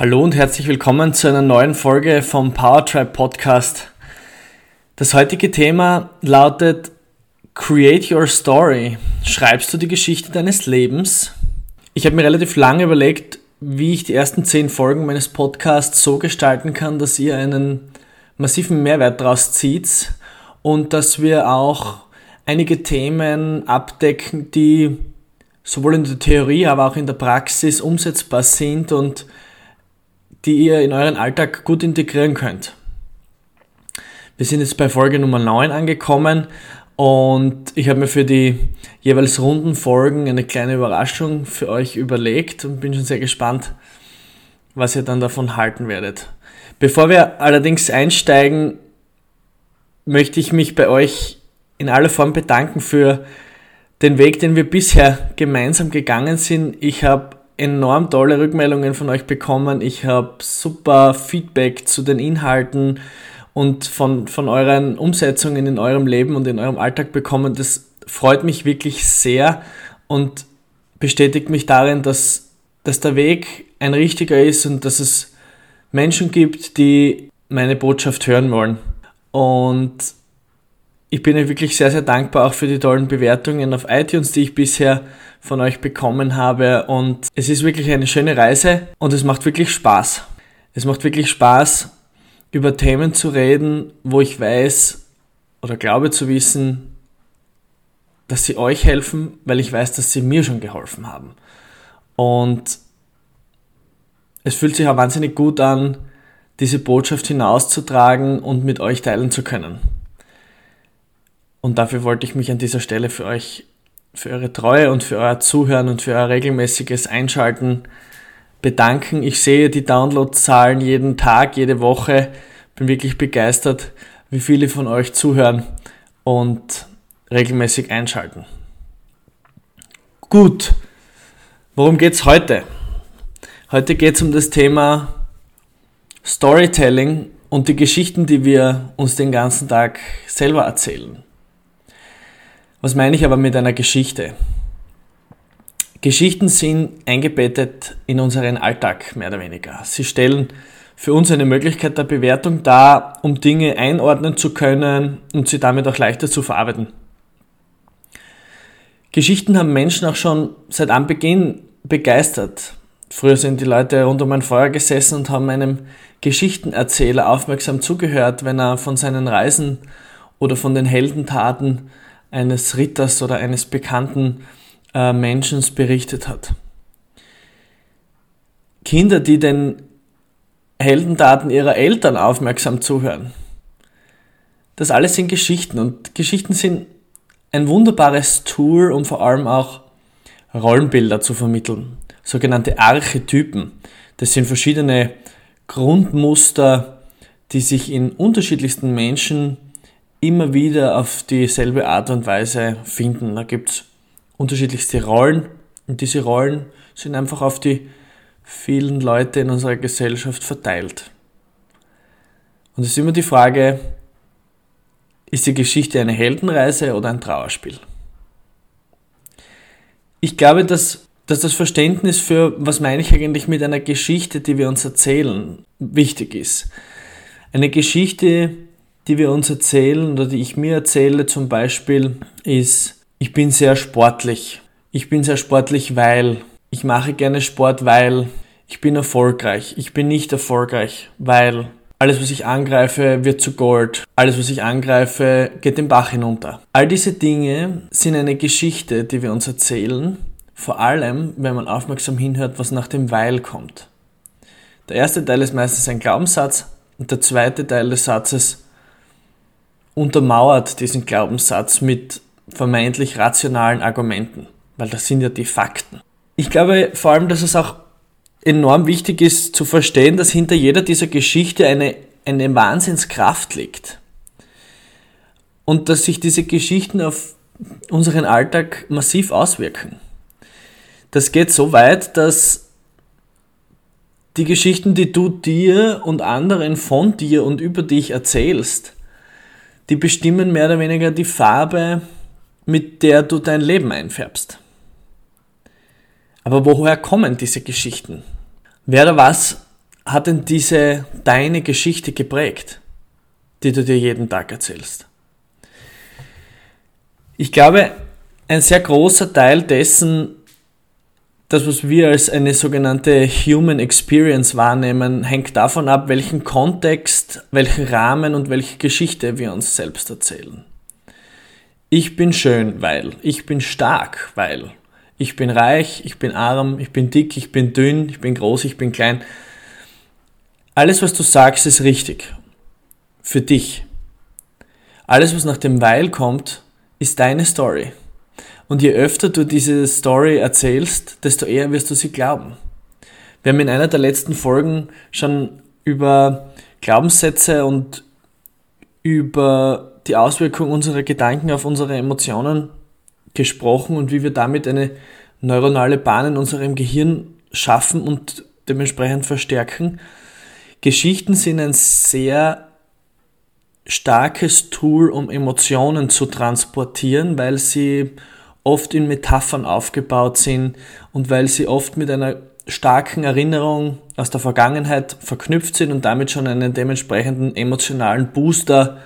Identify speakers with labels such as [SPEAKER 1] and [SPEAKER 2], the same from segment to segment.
[SPEAKER 1] Hallo und herzlich willkommen zu einer neuen Folge vom Powertribe Podcast. Das heutige Thema lautet Create Your Story. Schreibst du die Geschichte deines Lebens? Ich habe mir relativ lange überlegt, wie ich die ersten zehn Folgen meines Podcasts so gestalten kann, dass ihr einen massiven Mehrwert daraus zieht und dass wir auch einige Themen abdecken, die sowohl in der Theorie, aber auch in der Praxis umsetzbar sind und die ihr in euren Alltag gut integrieren könnt. Wir sind jetzt bei Folge Nummer 9 angekommen und ich habe mir für die jeweils runden Folgen eine kleine Überraschung für euch überlegt und bin schon sehr gespannt, was ihr dann davon halten werdet. Bevor wir allerdings einsteigen, möchte ich mich bei euch in aller Form bedanken für den Weg, den wir bisher gemeinsam gegangen sind. Ich habe enorm tolle Rückmeldungen von euch bekommen. Ich habe super Feedback zu den Inhalten und von, von euren Umsetzungen in eurem Leben und in eurem Alltag bekommen. Das freut mich wirklich sehr und bestätigt mich darin, dass, dass der Weg ein richtiger ist und dass es Menschen gibt, die meine Botschaft hören wollen. Und ich bin euch wirklich sehr, sehr dankbar auch für die tollen Bewertungen auf iTunes, die ich bisher von euch bekommen habe. Und es ist wirklich eine schöne Reise und es macht wirklich Spaß. Es macht wirklich Spaß, über Themen zu reden, wo ich weiß oder glaube zu wissen, dass sie euch helfen, weil ich weiß, dass sie mir schon geholfen haben. Und es fühlt sich auch wahnsinnig gut an, diese Botschaft hinauszutragen und mit euch teilen zu können. Und dafür wollte ich mich an dieser Stelle für euch, für eure Treue und für euer Zuhören und für euer regelmäßiges Einschalten bedanken. Ich sehe die Downloadzahlen jeden Tag, jede Woche. Bin wirklich begeistert, wie viele von euch zuhören und regelmäßig einschalten. Gut, worum geht's heute? Heute geht's um das Thema Storytelling und die Geschichten, die wir uns den ganzen Tag selber erzählen. Was meine ich aber mit einer Geschichte? Geschichten sind eingebettet in unseren Alltag, mehr oder weniger. Sie stellen für uns eine Möglichkeit der Bewertung dar, um Dinge einordnen zu können und sie damit auch leichter zu verarbeiten. Geschichten haben Menschen auch schon seit Anbeginn begeistert. Früher sind die Leute rund um ein Feuer gesessen und haben einem Geschichtenerzähler aufmerksam zugehört, wenn er von seinen Reisen oder von den Heldentaten eines Ritters oder eines bekannten äh, Menschen berichtet hat. Kinder, die den Heldentaten ihrer Eltern aufmerksam zuhören. Das alles sind Geschichten und Geschichten sind ein wunderbares Tool, um vor allem auch Rollenbilder zu vermitteln. Sogenannte Archetypen. Das sind verschiedene Grundmuster, die sich in unterschiedlichsten Menschen immer wieder auf dieselbe Art und Weise finden. Da gibt es unterschiedlichste Rollen und diese Rollen sind einfach auf die vielen Leute in unserer Gesellschaft verteilt. Und es ist immer die Frage, ist die Geschichte eine Heldenreise oder ein Trauerspiel? Ich glaube, dass, dass das Verständnis für, was meine ich eigentlich mit einer Geschichte, die wir uns erzählen, wichtig ist. Eine Geschichte, die wir uns erzählen oder die ich mir erzähle zum Beispiel, ist, ich bin sehr sportlich. Ich bin sehr sportlich, weil ich mache gerne Sport, weil ich bin erfolgreich. Ich bin nicht erfolgreich, weil alles, was ich angreife, wird zu Gold. Alles, was ich angreife, geht den Bach hinunter. All diese Dinge sind eine Geschichte, die wir uns erzählen, vor allem, wenn man aufmerksam hinhört, was nach dem Weil kommt. Der erste Teil ist meistens ein Glaubenssatz und der zweite Teil des Satzes untermauert diesen Glaubenssatz mit vermeintlich rationalen Argumenten, weil das sind ja die Fakten. Ich glaube vor allem, dass es auch enorm wichtig ist zu verstehen, dass hinter jeder dieser Geschichte eine, eine Wahnsinnskraft liegt. Und dass sich diese Geschichten auf unseren Alltag massiv auswirken. Das geht so weit, dass die Geschichten, die du dir und anderen von dir und über dich erzählst, die bestimmen mehr oder weniger die Farbe, mit der du dein Leben einfärbst. Aber woher kommen diese Geschichten? Wer oder was hat denn diese deine Geschichte geprägt, die du dir jeden Tag erzählst? Ich glaube, ein sehr großer Teil dessen, das, was wir als eine sogenannte Human Experience wahrnehmen, hängt davon ab, welchen Kontext, welchen Rahmen und welche Geschichte wir uns selbst erzählen. Ich bin schön, weil. Ich bin stark, weil. Ich bin reich, ich bin arm, ich bin dick, ich bin dünn, ich bin groß, ich bin klein. Alles, was du sagst, ist richtig. Für dich. Alles, was nach dem Weil kommt, ist deine Story. Und je öfter du diese Story erzählst, desto eher wirst du sie glauben. Wir haben in einer der letzten Folgen schon über Glaubenssätze und über die Auswirkung unserer Gedanken auf unsere Emotionen gesprochen und wie wir damit eine neuronale Bahn in unserem Gehirn schaffen und dementsprechend verstärken. Geschichten sind ein sehr starkes Tool, um Emotionen zu transportieren, weil sie oft in Metaphern aufgebaut sind und weil sie oft mit einer starken Erinnerung aus der Vergangenheit verknüpft sind und damit schon einen dementsprechenden emotionalen Booster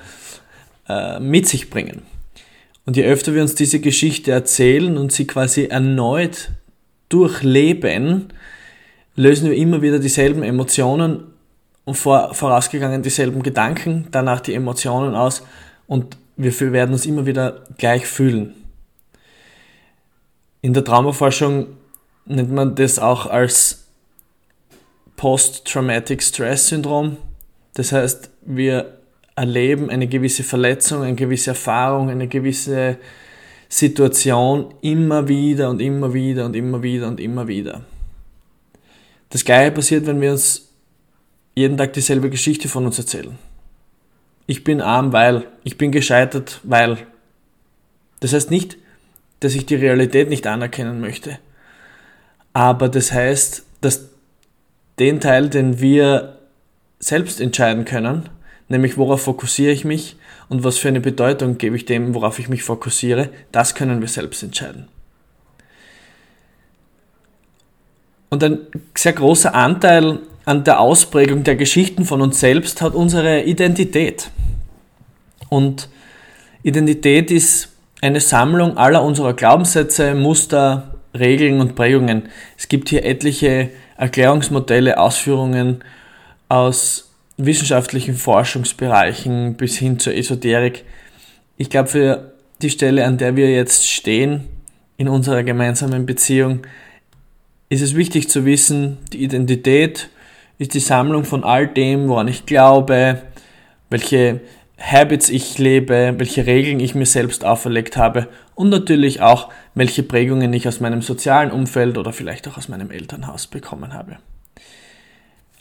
[SPEAKER 1] äh, mit sich bringen. Und je öfter wir uns diese Geschichte erzählen und sie quasi erneut durchleben, lösen wir immer wieder dieselben Emotionen und vor, vorausgegangen dieselben Gedanken, danach die Emotionen aus und wir werden uns immer wieder gleich fühlen. In der Traumaforschung nennt man das auch als Post-Traumatic Stress Syndrom. Das heißt, wir erleben eine gewisse Verletzung, eine gewisse Erfahrung, eine gewisse Situation immer wieder und immer wieder und immer wieder und immer wieder. Das gleiche passiert, wenn wir uns jeden Tag dieselbe Geschichte von uns erzählen. Ich bin arm, weil, ich bin gescheitert, weil. Das heißt nicht, dass ich die Realität nicht anerkennen möchte. Aber das heißt, dass den Teil, den wir selbst entscheiden können, nämlich worauf fokussiere ich mich und was für eine Bedeutung gebe ich dem, worauf ich mich fokussiere, das können wir selbst entscheiden. Und ein sehr großer Anteil an der Ausprägung der Geschichten von uns selbst hat unsere Identität. Und Identität ist eine Sammlung aller unserer Glaubenssätze, Muster, Regeln und Prägungen. Es gibt hier etliche Erklärungsmodelle, Ausführungen aus wissenschaftlichen Forschungsbereichen bis hin zur Esoterik. Ich glaube, für die Stelle, an der wir jetzt stehen in unserer gemeinsamen Beziehung, ist es wichtig zu wissen, die Identität ist die Sammlung von all dem, woran ich glaube, welche Habits ich lebe, welche Regeln ich mir selbst auferlegt habe und natürlich auch, welche Prägungen ich aus meinem sozialen Umfeld oder vielleicht auch aus meinem Elternhaus bekommen habe.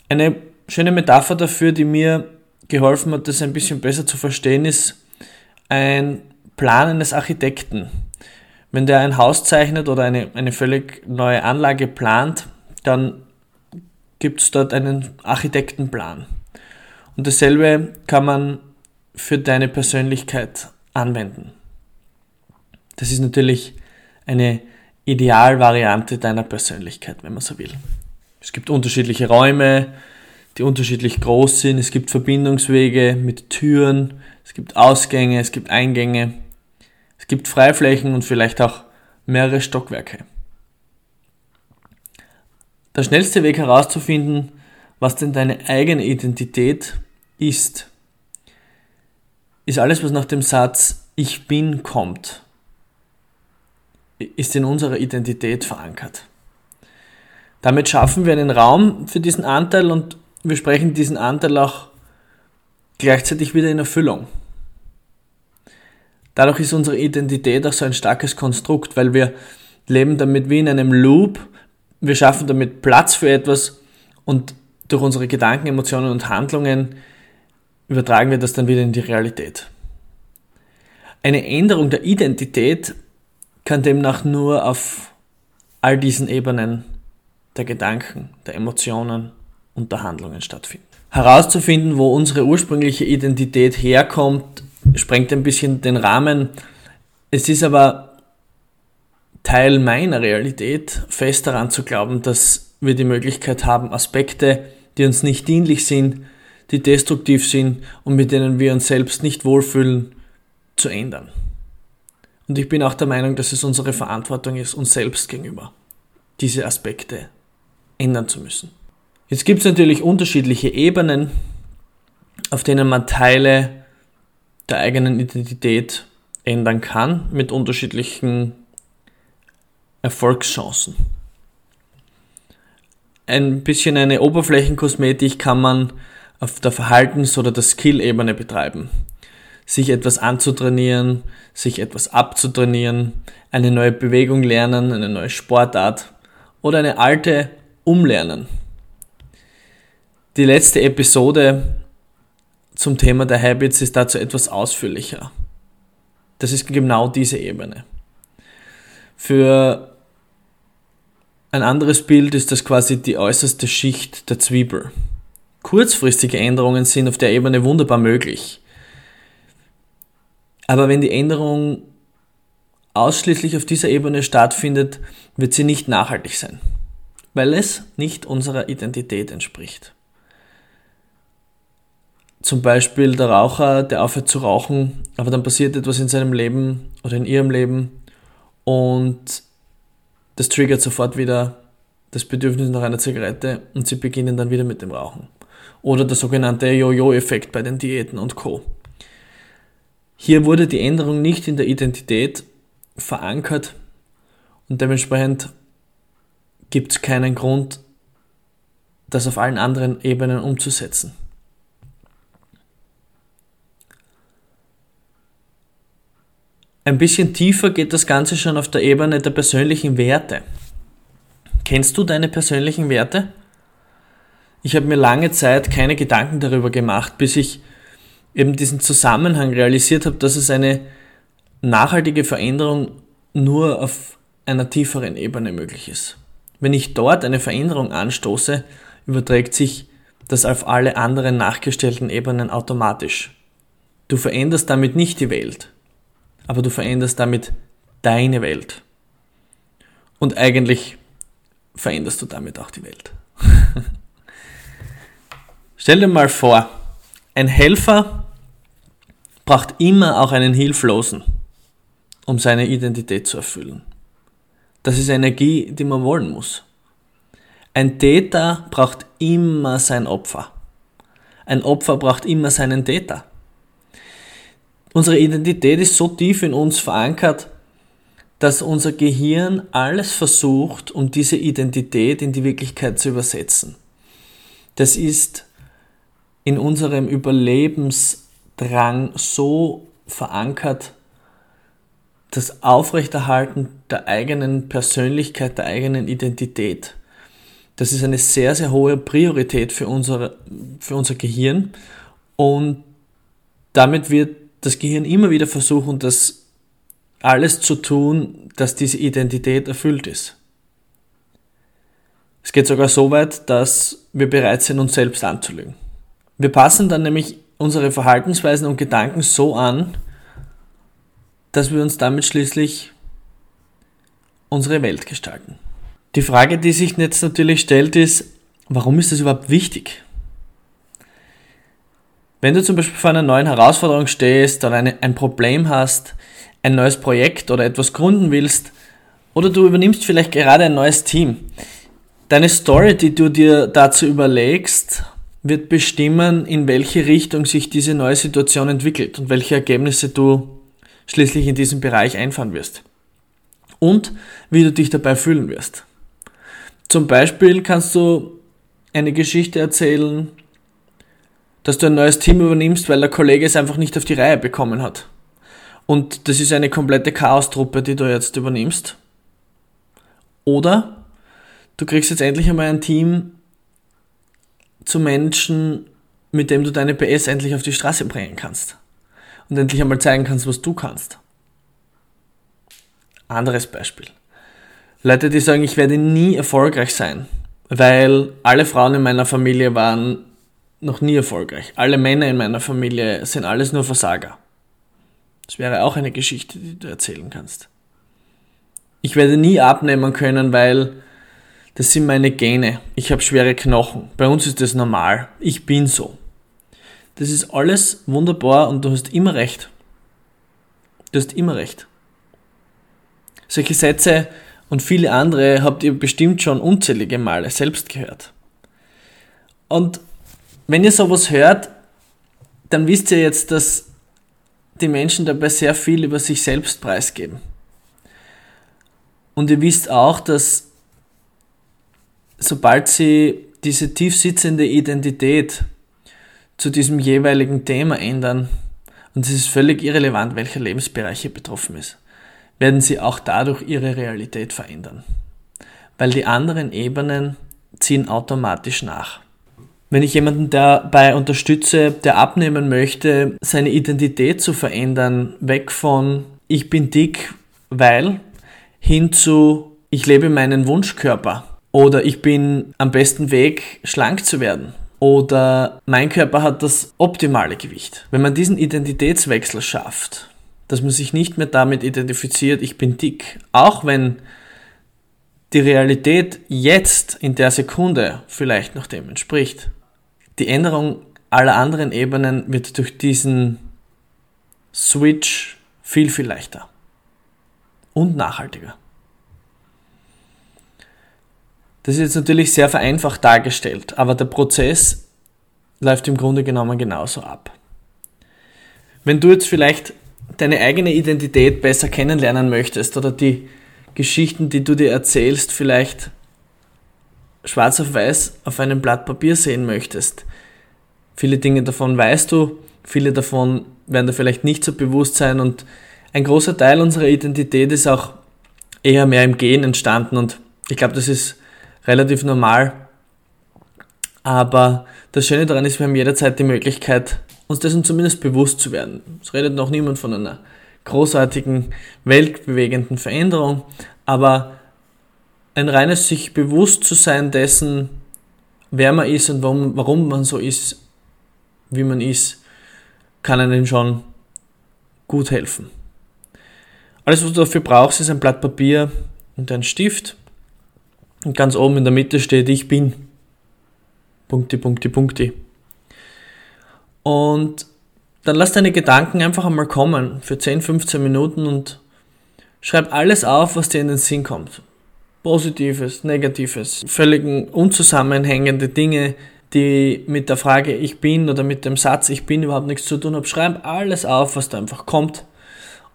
[SPEAKER 1] Eine schöne Metapher dafür, die mir geholfen hat, das ein bisschen besser zu verstehen, ist ein Plan eines Architekten. Wenn der ein Haus zeichnet oder eine, eine völlig neue Anlage plant, dann gibt es dort einen Architektenplan. Und dasselbe kann man für deine Persönlichkeit anwenden. Das ist natürlich eine Idealvariante deiner Persönlichkeit, wenn man so will. Es gibt unterschiedliche Räume, die unterschiedlich groß sind. Es gibt Verbindungswege mit Türen, es gibt Ausgänge, es gibt Eingänge, es gibt Freiflächen und vielleicht auch mehrere Stockwerke. Der schnellste Weg herauszufinden, was denn deine eigene Identität ist, ist alles, was nach dem Satz Ich bin kommt, ist in unserer Identität verankert. Damit schaffen wir einen Raum für diesen Anteil und wir sprechen diesen Anteil auch gleichzeitig wieder in Erfüllung. Dadurch ist unsere Identität auch so ein starkes Konstrukt, weil wir leben damit wie in einem Loop wir schaffen damit Platz für etwas und durch unsere Gedanken, Emotionen und Handlungen übertragen wir das dann wieder in die Realität. Eine Änderung der Identität kann demnach nur auf all diesen Ebenen der Gedanken, der Emotionen und der Handlungen stattfinden. Herauszufinden, wo unsere ursprüngliche Identität herkommt, sprengt ein bisschen den Rahmen. Es ist aber Teil meiner Realität, fest daran zu glauben, dass wir die Möglichkeit haben, Aspekte, die uns nicht dienlich sind, die destruktiv sind und mit denen wir uns selbst nicht wohlfühlen, zu ändern. Und ich bin auch der Meinung, dass es unsere Verantwortung ist, uns selbst gegenüber diese Aspekte ändern zu müssen. Jetzt gibt es natürlich unterschiedliche Ebenen, auf denen man Teile der eigenen Identität ändern kann, mit unterschiedlichen Erfolgschancen. Ein bisschen eine Oberflächenkosmetik kann man auf der Verhaltens- oder der Skill-Ebene betreiben. Sich etwas anzutrainieren, sich etwas abzutrainieren, eine neue Bewegung lernen, eine neue Sportart oder eine alte umlernen. Die letzte Episode zum Thema der Habits ist dazu etwas ausführlicher. Das ist genau diese Ebene. Für ein anderes Bild ist das quasi die äußerste Schicht der Zwiebel. Kurzfristige Änderungen sind auf der Ebene wunderbar möglich. Aber wenn die Änderung ausschließlich auf dieser Ebene stattfindet, wird sie nicht nachhaltig sein, weil es nicht unserer Identität entspricht. Zum Beispiel der Raucher, der aufhört zu rauchen, aber dann passiert etwas in seinem Leben oder in ihrem Leben und das triggert sofort wieder das Bedürfnis nach einer Zigarette und sie beginnen dann wieder mit dem Rauchen. Oder der sogenannte Jojo-Effekt bei den Diäten und Co. Hier wurde die Änderung nicht in der Identität verankert und dementsprechend gibt es keinen Grund, das auf allen anderen Ebenen umzusetzen. Ein bisschen tiefer geht das Ganze schon auf der Ebene der persönlichen Werte. Kennst du deine persönlichen Werte? Ich habe mir lange Zeit keine Gedanken darüber gemacht, bis ich eben diesen Zusammenhang realisiert habe, dass es eine nachhaltige Veränderung nur auf einer tieferen Ebene möglich ist. Wenn ich dort eine Veränderung anstoße, überträgt sich das auf alle anderen nachgestellten Ebenen automatisch. Du veränderst damit nicht die Welt, aber du veränderst damit deine Welt. Und eigentlich veränderst du damit auch die Welt. Stell dir mal vor, ein Helfer braucht immer auch einen Hilflosen, um seine Identität zu erfüllen. Das ist Energie, die man wollen muss. Ein Täter braucht immer sein Opfer. Ein Opfer braucht immer seinen Täter. Unsere Identität ist so tief in uns verankert, dass unser Gehirn alles versucht, um diese Identität in die Wirklichkeit zu übersetzen. Das ist in unserem Überlebensdrang so verankert, das Aufrechterhalten der eigenen Persönlichkeit, der eigenen Identität. Das ist eine sehr, sehr hohe Priorität für, unsere, für unser Gehirn und damit wird das Gehirn immer wieder versuchen, das alles zu tun, dass diese Identität erfüllt ist. Es geht sogar so weit, dass wir bereit sind, uns selbst anzulügen. Wir passen dann nämlich unsere Verhaltensweisen und Gedanken so an, dass wir uns damit schließlich unsere Welt gestalten. Die Frage, die sich jetzt natürlich stellt, ist, warum ist das überhaupt wichtig? Wenn du zum Beispiel vor einer neuen Herausforderung stehst oder eine, ein Problem hast, ein neues Projekt oder etwas gründen willst, oder du übernimmst vielleicht gerade ein neues Team, deine Story, die du dir dazu überlegst, wird bestimmen, in welche Richtung sich diese neue Situation entwickelt und welche Ergebnisse du schließlich in diesem Bereich einfahren wirst. Und wie du dich dabei fühlen wirst. Zum Beispiel kannst du eine Geschichte erzählen, dass du ein neues Team übernimmst, weil der Kollege es einfach nicht auf die Reihe bekommen hat. Und das ist eine komplette Chaostruppe, die du jetzt übernimmst. Oder du kriegst jetzt endlich einmal ein Team zu Menschen, mit dem du deine PS endlich auf die Straße bringen kannst. Und endlich einmal zeigen kannst, was du kannst. Anderes Beispiel. Leute, die sagen, ich werde nie erfolgreich sein, weil alle Frauen in meiner Familie waren noch nie erfolgreich. Alle Männer in meiner Familie sind alles nur Versager. Das wäre auch eine Geschichte, die du erzählen kannst. Ich werde nie abnehmen können, weil das sind meine Gene. Ich habe schwere Knochen. Bei uns ist das normal. Ich bin so. Das ist alles wunderbar und du hast immer recht. Du hast immer recht. Solche Sätze und viele andere habt ihr bestimmt schon unzählige Male selbst gehört. Und wenn ihr sowas hört, dann wisst ihr jetzt, dass die Menschen dabei sehr viel über sich selbst preisgeben. Und ihr wisst auch, dass sobald sie diese tief sitzende Identität zu diesem jeweiligen Thema ändern, und es ist völlig irrelevant, welcher Lebensbereich hier betroffen ist, werden sie auch dadurch ihre Realität verändern. Weil die anderen Ebenen ziehen automatisch nach. Wenn ich jemanden dabei unterstütze, der abnehmen möchte, seine Identität zu verändern, weg von ich bin dick, weil, hin zu ich lebe meinen Wunschkörper oder ich bin am besten Weg, schlank zu werden oder mein Körper hat das optimale Gewicht. Wenn man diesen Identitätswechsel schafft, dass man sich nicht mehr damit identifiziert, ich bin dick, auch wenn die Realität jetzt in der Sekunde vielleicht noch dem entspricht, die Änderung aller anderen Ebenen wird durch diesen Switch viel, viel leichter und nachhaltiger. Das ist jetzt natürlich sehr vereinfacht dargestellt, aber der Prozess läuft im Grunde genommen genauso ab. Wenn du jetzt vielleicht deine eigene Identität besser kennenlernen möchtest oder die Geschichten, die du dir erzählst, vielleicht schwarz auf weiß auf einem Blatt Papier sehen möchtest. Viele Dinge davon weißt du, viele davon werden dir vielleicht nicht so bewusst sein und ein großer Teil unserer Identität ist auch eher mehr im Gehen entstanden und ich glaube, das ist relativ normal. Aber das Schöne daran ist, wir haben jederzeit die Möglichkeit, uns dessen zumindest bewusst zu werden. Es redet noch niemand von einer großartigen, weltbewegenden Veränderung, aber ein reines sich bewusst zu sein dessen, wer man ist und warum, warum man so ist, wie man ist, kann einem schon gut helfen. Alles, was du dafür brauchst, ist ein Blatt Papier und ein Stift. Und ganz oben in der Mitte steht Ich bin. Punkti, Punkti, Punkti. Und dann lass deine Gedanken einfach einmal kommen für 10, 15 Minuten und schreib alles auf, was dir in den Sinn kommt. Positives, Negatives, völlig unzusammenhängende Dinge, die mit der Frage Ich bin oder mit dem Satz Ich bin überhaupt nichts zu tun haben. Schreib alles auf, was da einfach kommt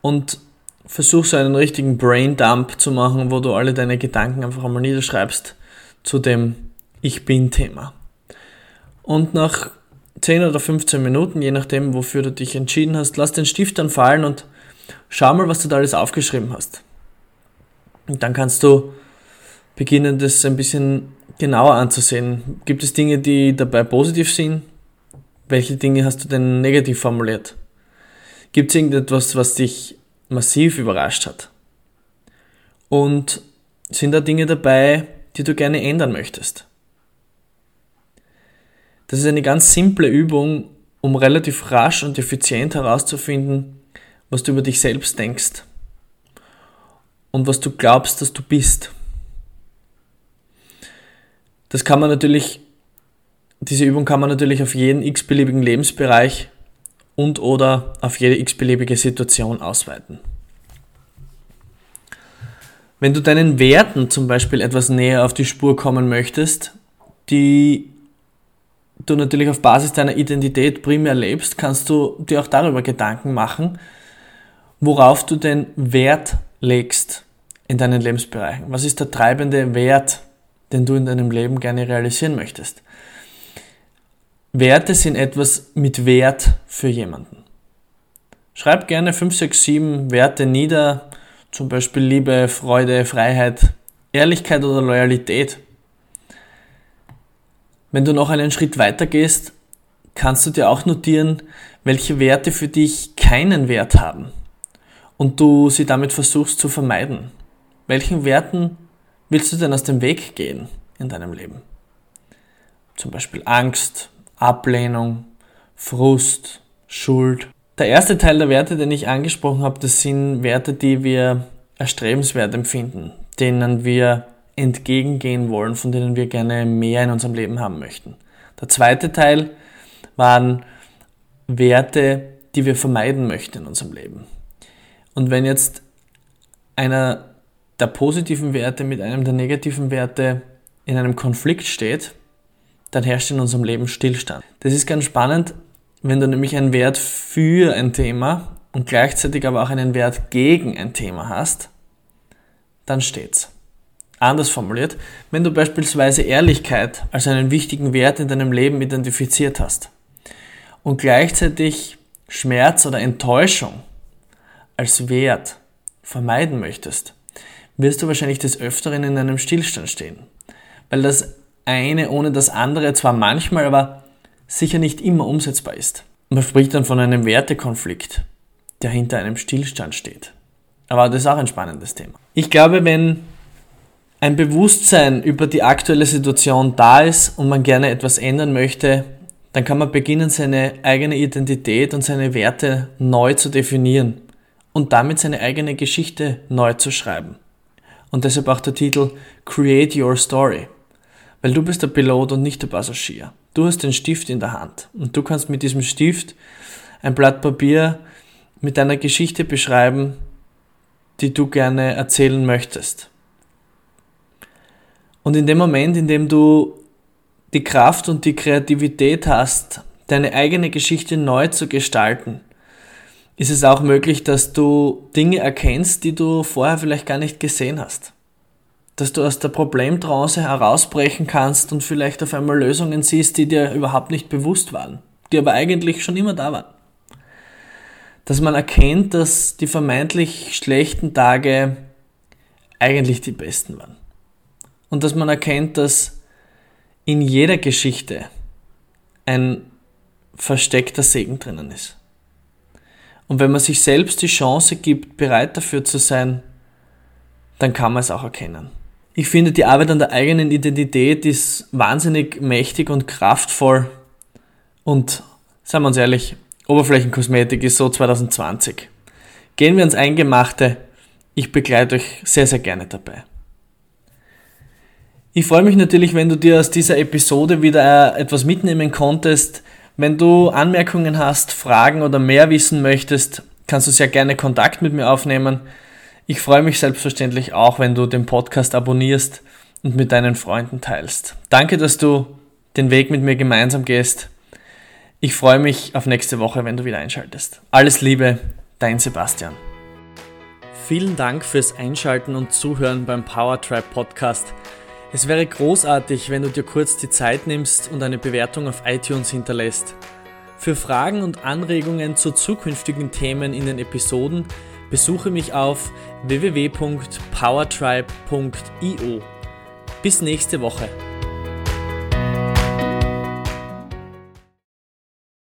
[SPEAKER 1] und versuch so einen richtigen Braindump zu machen, wo du alle deine Gedanken einfach einmal niederschreibst zu dem Ich bin Thema. Und nach 10 oder 15 Minuten, je nachdem, wofür du dich entschieden hast, lass den Stift dann fallen und schau mal, was du da alles aufgeschrieben hast. Und dann kannst du beginnen, das ein bisschen genauer anzusehen. Gibt es Dinge, die dabei positiv sind? Welche Dinge hast du denn negativ formuliert? Gibt es irgendetwas, was dich massiv überrascht hat? Und sind da Dinge dabei, die du gerne ändern möchtest? Das ist eine ganz simple Übung, um relativ rasch und effizient herauszufinden, was du über dich selbst denkst und was du glaubst, dass du bist. Das kann man natürlich, diese Übung kann man natürlich auf jeden x-beliebigen Lebensbereich und oder auf jede x-beliebige Situation ausweiten. Wenn du deinen Werten zum Beispiel etwas näher auf die Spur kommen möchtest, die du natürlich auf Basis deiner Identität primär lebst, kannst du dir auch darüber Gedanken machen, worauf du den Wert legst in deinen Lebensbereichen. Was ist der treibende Wert, den du in deinem Leben gerne realisieren möchtest? Werte sind etwas mit Wert für jemanden. Schreib gerne 5, 6, 7 Werte nieder, zum Beispiel Liebe, Freude, Freiheit, Ehrlichkeit oder Loyalität. Wenn du noch einen Schritt weiter gehst, kannst du dir auch notieren, welche Werte für dich keinen Wert haben und du sie damit versuchst zu vermeiden. Welchen Werten willst du denn aus dem Weg gehen in deinem Leben? Zum Beispiel Angst, Ablehnung, Frust, Schuld. Der erste Teil der Werte, den ich angesprochen habe, das sind Werte, die wir erstrebenswert empfinden, denen wir entgegengehen wollen, von denen wir gerne mehr in unserem Leben haben möchten. Der zweite Teil waren Werte, die wir vermeiden möchten in unserem Leben. Und wenn jetzt einer der positiven Werte mit einem der negativen Werte in einem Konflikt steht, dann herrscht in unserem Leben Stillstand. Das ist ganz spannend, wenn du nämlich einen Wert für ein Thema und gleichzeitig aber auch einen Wert gegen ein Thema hast, dann steht's. Anders formuliert, wenn du beispielsweise Ehrlichkeit als einen wichtigen Wert in deinem Leben identifiziert hast und gleichzeitig Schmerz oder Enttäuschung als Wert vermeiden möchtest, wirst du wahrscheinlich des Öfteren in einem Stillstand stehen. Weil das eine ohne das andere zwar manchmal, aber sicher nicht immer umsetzbar ist. Man spricht dann von einem Wertekonflikt, der hinter einem Stillstand steht. Aber das ist auch ein spannendes Thema. Ich glaube, wenn ein Bewusstsein über die aktuelle Situation da ist und man gerne etwas ändern möchte, dann kann man beginnen, seine eigene Identität und seine Werte neu zu definieren und damit seine eigene Geschichte neu zu schreiben. Und deshalb auch der Titel Create Your Story. Weil du bist der Pilot und nicht der Passagier. Du hast den Stift in der Hand und du kannst mit diesem Stift ein Blatt Papier mit deiner Geschichte beschreiben, die du gerne erzählen möchtest. Und in dem Moment, in dem du die Kraft und die Kreativität hast, deine eigene Geschichte neu zu gestalten, ist es auch möglich, dass du Dinge erkennst, die du vorher vielleicht gar nicht gesehen hast. Dass du aus der Problemtrance herausbrechen kannst und vielleicht auf einmal Lösungen siehst, die dir überhaupt nicht bewusst waren, die aber eigentlich schon immer da waren. Dass man erkennt, dass die vermeintlich schlechten Tage eigentlich die besten waren. Und dass man erkennt, dass in jeder Geschichte ein versteckter Segen drinnen ist. Und wenn man sich selbst die Chance gibt, bereit dafür zu sein, dann kann man es auch erkennen. Ich finde, die Arbeit an der eigenen Identität ist wahnsinnig mächtig und kraftvoll. Und seien wir uns ehrlich, Oberflächenkosmetik ist so 2020. Gehen wir ins Eingemachte. Ich begleite euch sehr, sehr gerne dabei. Ich freue mich natürlich, wenn du dir aus dieser Episode wieder etwas mitnehmen konntest. Wenn du Anmerkungen hast, Fragen oder mehr wissen möchtest, kannst du sehr gerne Kontakt mit mir aufnehmen. Ich freue mich selbstverständlich auch, wenn du den Podcast abonnierst und mit deinen Freunden teilst. Danke, dass du den Weg mit mir gemeinsam gehst. Ich freue mich auf nächste Woche, wenn du wieder einschaltest. Alles Liebe, dein Sebastian. Vielen Dank fürs Einschalten und Zuhören beim Powertrap Podcast. Es wäre großartig, wenn du dir kurz die Zeit nimmst und eine Bewertung auf iTunes hinterlässt. Für Fragen und Anregungen zu zukünftigen Themen in den Episoden besuche mich auf www.powertribe.io. Bis nächste Woche.